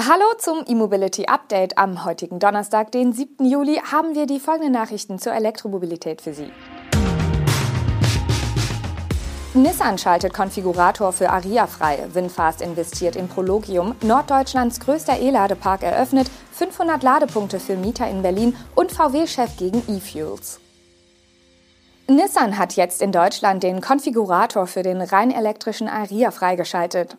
Hallo zum E-Mobility Update. Am heutigen Donnerstag, den 7. Juli, haben wir die folgenden Nachrichten zur Elektromobilität für Sie. Nissan schaltet Konfigurator für Aria frei. Winfast investiert in Prologium. Norddeutschlands größter E-Ladepark eröffnet. 500 Ladepunkte für Mieter in Berlin und VW-Chef gegen E-Fuels. Nissan hat jetzt in Deutschland den Konfigurator für den rein elektrischen Aria freigeschaltet.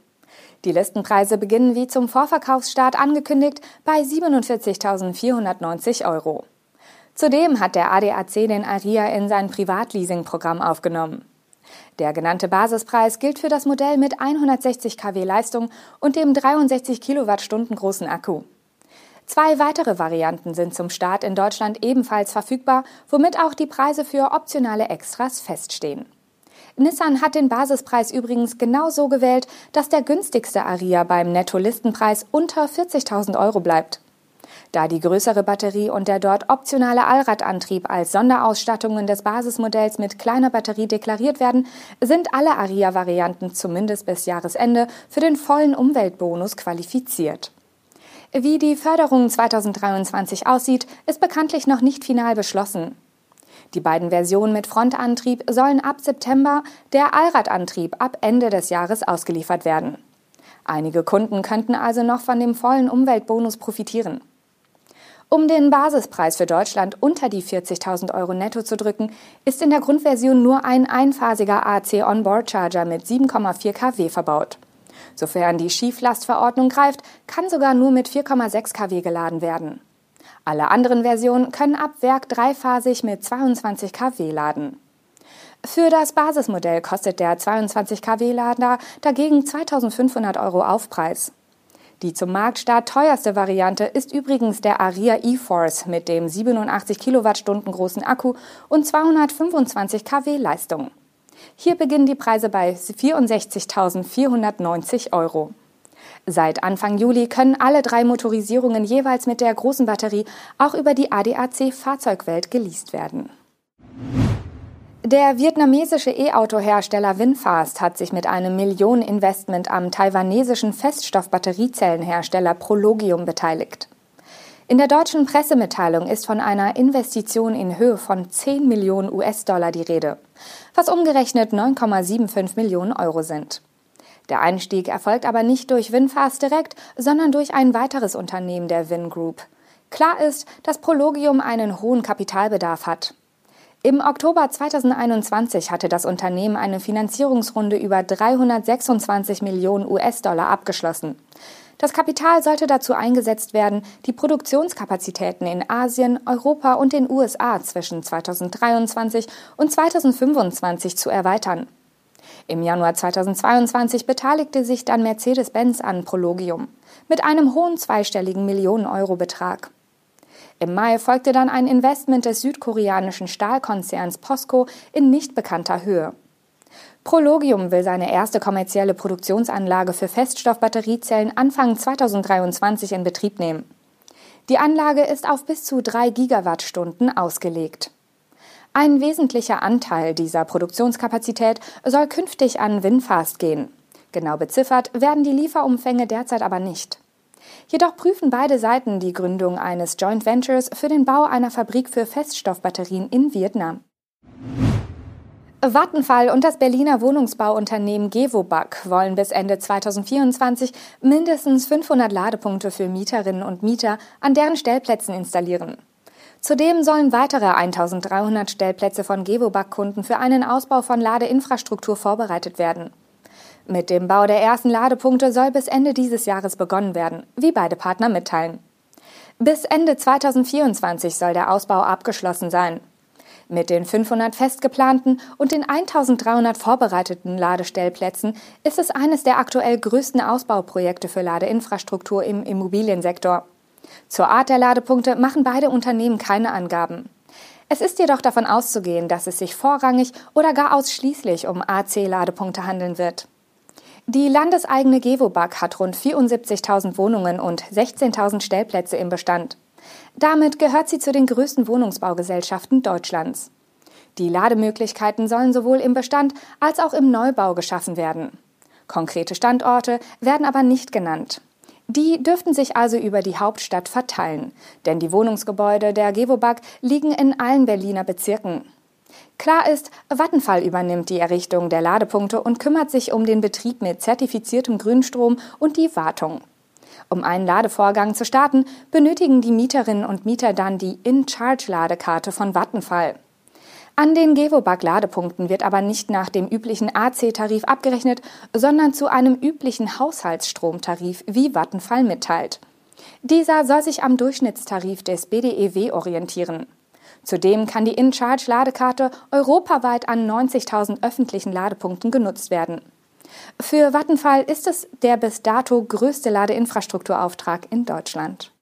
Die Listenpreise beginnen wie zum Vorverkaufsstart angekündigt bei 47.490 Euro. Zudem hat der ADAC den Aria in sein Privatleasing-Programm aufgenommen. Der genannte Basispreis gilt für das Modell mit 160 kW Leistung und dem 63 Kilowattstunden großen Akku. Zwei weitere Varianten sind zum Start in Deutschland ebenfalls verfügbar, womit auch die Preise für optionale Extras feststehen. Nissan hat den Basispreis übrigens genau so gewählt, dass der günstigste Aria beim Netto-Listenpreis unter 40.000 Euro bleibt. Da die größere Batterie und der dort optionale Allradantrieb als Sonderausstattungen des Basismodells mit kleiner Batterie deklariert werden, sind alle Aria-Varianten zumindest bis Jahresende für den vollen Umweltbonus qualifiziert. Wie die Förderung 2023 aussieht, ist bekanntlich noch nicht final beschlossen. Die beiden Versionen mit Frontantrieb sollen ab September, der Allradantrieb ab Ende des Jahres ausgeliefert werden. Einige Kunden könnten also noch von dem vollen Umweltbonus profitieren. Um den Basispreis für Deutschland unter die 40.000 Euro netto zu drücken, ist in der Grundversion nur ein einphasiger AC Onboard Charger mit 7,4 kW verbaut. Sofern die Schieflastverordnung greift, kann sogar nur mit 4,6 kW geladen werden. Alle anderen Versionen können ab Werk dreiphasig mit 22 kW laden. Für das Basismodell kostet der 22 kW Lader dagegen 2500 Euro Aufpreis. Die zum Marktstart teuerste Variante ist übrigens der Aria e-Force mit dem 87 Kilowattstunden großen Akku und 225 kW Leistung. Hier beginnen die Preise bei 64.490 Euro. Seit Anfang Juli können alle drei Motorisierungen jeweils mit der großen Batterie auch über die ADAC Fahrzeugwelt geleast werden. Der vietnamesische E-Auto-Hersteller Winfast hat sich mit einem Millioneninvestment am taiwanesischen Feststoffbatteriezellenhersteller Prologium beteiligt. In der deutschen Pressemitteilung ist von einer Investition in Höhe von 10 Millionen US-Dollar die Rede, was umgerechnet 9,75 Millionen Euro sind. Der Einstieg erfolgt aber nicht durch Winfast direkt, sondern durch ein weiteres Unternehmen der Win Group. Klar ist, dass Prologium einen hohen Kapitalbedarf hat. Im Oktober 2021 hatte das Unternehmen eine Finanzierungsrunde über 326 Millionen US-Dollar abgeschlossen. Das Kapital sollte dazu eingesetzt werden, die Produktionskapazitäten in Asien, Europa und den USA zwischen 2023 und 2025 zu erweitern. Im Januar 2022 beteiligte sich dann Mercedes-Benz an Prologium mit einem hohen zweistelligen Millionen-Euro-Betrag. Im Mai folgte dann ein Investment des südkoreanischen Stahlkonzerns POSCO in nicht bekannter Höhe. Prologium will seine erste kommerzielle Produktionsanlage für Feststoffbatteriezellen Anfang 2023 in Betrieb nehmen. Die Anlage ist auf bis zu drei Gigawattstunden ausgelegt. Ein wesentlicher Anteil dieser Produktionskapazität soll künftig an Winfast gehen. Genau beziffert werden die Lieferumfänge derzeit aber nicht. Jedoch prüfen beide Seiten die Gründung eines Joint Ventures für den Bau einer Fabrik für Feststoffbatterien in Vietnam. Vattenfall und das Berliner Wohnungsbauunternehmen Gewobag wollen bis Ende 2024 mindestens 500 Ladepunkte für Mieterinnen und Mieter an deren Stellplätzen installieren. Zudem sollen weitere 1300 Stellplätze von Gewobag-Kunden für einen Ausbau von Ladeinfrastruktur vorbereitet werden. Mit dem Bau der ersten Ladepunkte soll bis Ende dieses Jahres begonnen werden, wie beide Partner mitteilen. Bis Ende 2024 soll der Ausbau abgeschlossen sein. Mit den 500 festgeplanten und den 1300 vorbereiteten Ladestellplätzen ist es eines der aktuell größten Ausbauprojekte für Ladeinfrastruktur im Immobiliensektor. Zur Art der Ladepunkte machen beide Unternehmen keine Angaben. Es ist jedoch davon auszugehen, dass es sich vorrangig oder gar ausschließlich um AC-Ladepunkte handeln wird. Die landeseigene Gewobag hat rund 74.000 Wohnungen und 16.000 Stellplätze im Bestand. Damit gehört sie zu den größten Wohnungsbaugesellschaften Deutschlands. Die Lademöglichkeiten sollen sowohl im Bestand als auch im Neubau geschaffen werden. Konkrete Standorte werden aber nicht genannt. Die dürften sich also über die Hauptstadt verteilen, denn die Wohnungsgebäude der Gewobag liegen in allen Berliner Bezirken. Klar ist, Vattenfall übernimmt die Errichtung der Ladepunkte und kümmert sich um den Betrieb mit zertifiziertem Grünstrom und die Wartung. Um einen Ladevorgang zu starten, benötigen die Mieterinnen und Mieter dann die In-Charge-Ladekarte von Vattenfall. An den Gewobag-Ladepunkten wird aber nicht nach dem üblichen AC-Tarif abgerechnet, sondern zu einem üblichen Haushaltsstromtarif, wie Vattenfall mitteilt. Dieser soll sich am Durchschnittstarif des BDEW orientieren. Zudem kann die InCharge-Ladekarte europaweit an 90.000 öffentlichen Ladepunkten genutzt werden. Für Vattenfall ist es der bis dato größte Ladeinfrastrukturauftrag in Deutschland.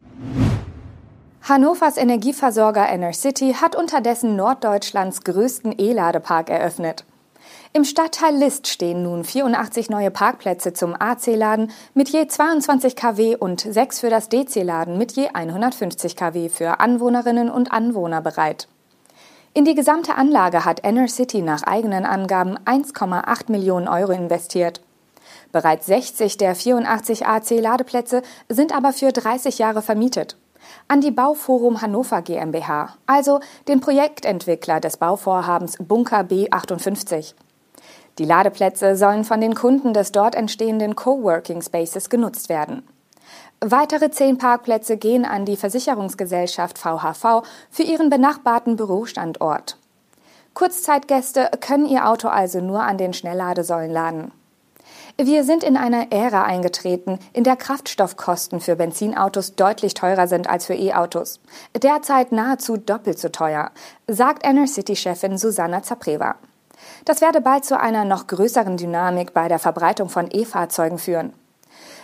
Hannovers Energieversorger Enercity hat unterdessen Norddeutschlands größten E-Ladepark eröffnet. Im Stadtteil List stehen nun 84 neue Parkplätze zum AC-Laden mit je 22 kW und 6 für das DC-Laden mit je 150 kW für Anwohnerinnen und Anwohner bereit. In die gesamte Anlage hat Enercity nach eigenen Angaben 1,8 Millionen Euro investiert. Bereits 60 der 84 AC-Ladeplätze sind aber für 30 Jahre vermietet an die Bauforum Hannover GmbH, also den Projektentwickler des Bauvorhabens Bunker B58. Die Ladeplätze sollen von den Kunden des dort entstehenden Coworking Spaces genutzt werden. Weitere zehn Parkplätze gehen an die Versicherungsgesellschaft VHV für ihren benachbarten Bürostandort. Kurzzeitgäste können ihr Auto also nur an den Schnellladesäulen laden. Wir sind in eine Ära eingetreten, in der Kraftstoffkosten für Benzinautos deutlich teurer sind als für E-Autos. Derzeit nahezu doppelt so teuer, sagt Enercity-Chefin Susanna Zapreva. Das werde bald zu einer noch größeren Dynamik bei der Verbreitung von E-Fahrzeugen führen.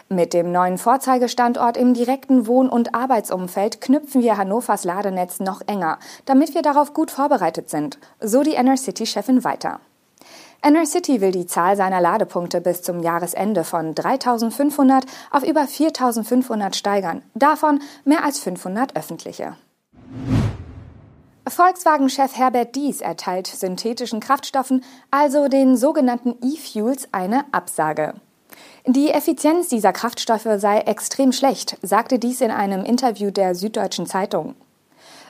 Mit dem neuen Vorzeigestandort im direkten Wohn- und Arbeitsumfeld knüpfen wir Hannovers Ladenetz noch enger, damit wir darauf gut vorbereitet sind, so die Enercity-Chefin weiter. Enercity will die Zahl seiner Ladepunkte bis zum Jahresende von 3500 auf über 4500 steigern, davon mehr als 500 öffentliche. Volkswagen-Chef Herbert Dies erteilt synthetischen Kraftstoffen, also den sogenannten E-Fuels, eine Absage. Die Effizienz dieser Kraftstoffe sei extrem schlecht, sagte dies in einem Interview der Süddeutschen Zeitung.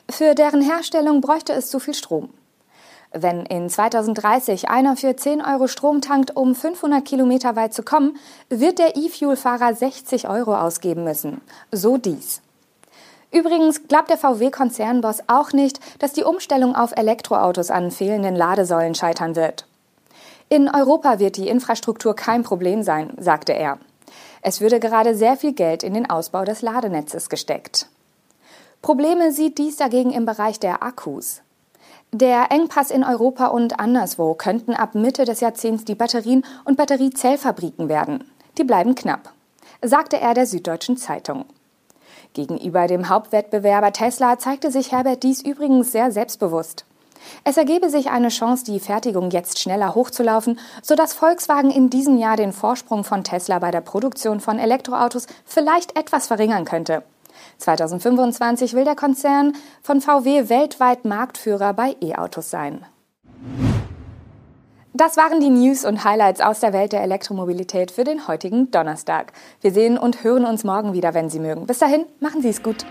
Für deren Herstellung bräuchte es zu viel Strom. Wenn in 2030 einer für 10 Euro Strom tankt, um 500 Kilometer weit zu kommen, wird der E-Fuel-Fahrer 60 Euro ausgeben müssen. So dies. Übrigens glaubt der VW-Konzernboss auch nicht, dass die Umstellung auf Elektroautos an fehlenden Ladesäulen scheitern wird. In Europa wird die Infrastruktur kein Problem sein, sagte er. Es würde gerade sehr viel Geld in den Ausbau des Ladenetzes gesteckt. Probleme sieht dies dagegen im Bereich der Akkus. Der Engpass in Europa und anderswo könnten ab Mitte des Jahrzehnts die Batterien und Batteriezellfabriken werden. Die bleiben knapp, sagte er der Süddeutschen Zeitung. Gegenüber dem Hauptwettbewerber Tesla zeigte sich Herbert dies übrigens sehr selbstbewusst. Es ergebe sich eine Chance, die Fertigung jetzt schneller hochzulaufen, sodass Volkswagen in diesem Jahr den Vorsprung von Tesla bei der Produktion von Elektroautos vielleicht etwas verringern könnte. 2025 will der Konzern von VW weltweit Marktführer bei E-Autos sein. Das waren die News und Highlights aus der Welt der Elektromobilität für den heutigen Donnerstag. Wir sehen und hören uns morgen wieder, wenn Sie mögen. Bis dahin, machen Sie es gut.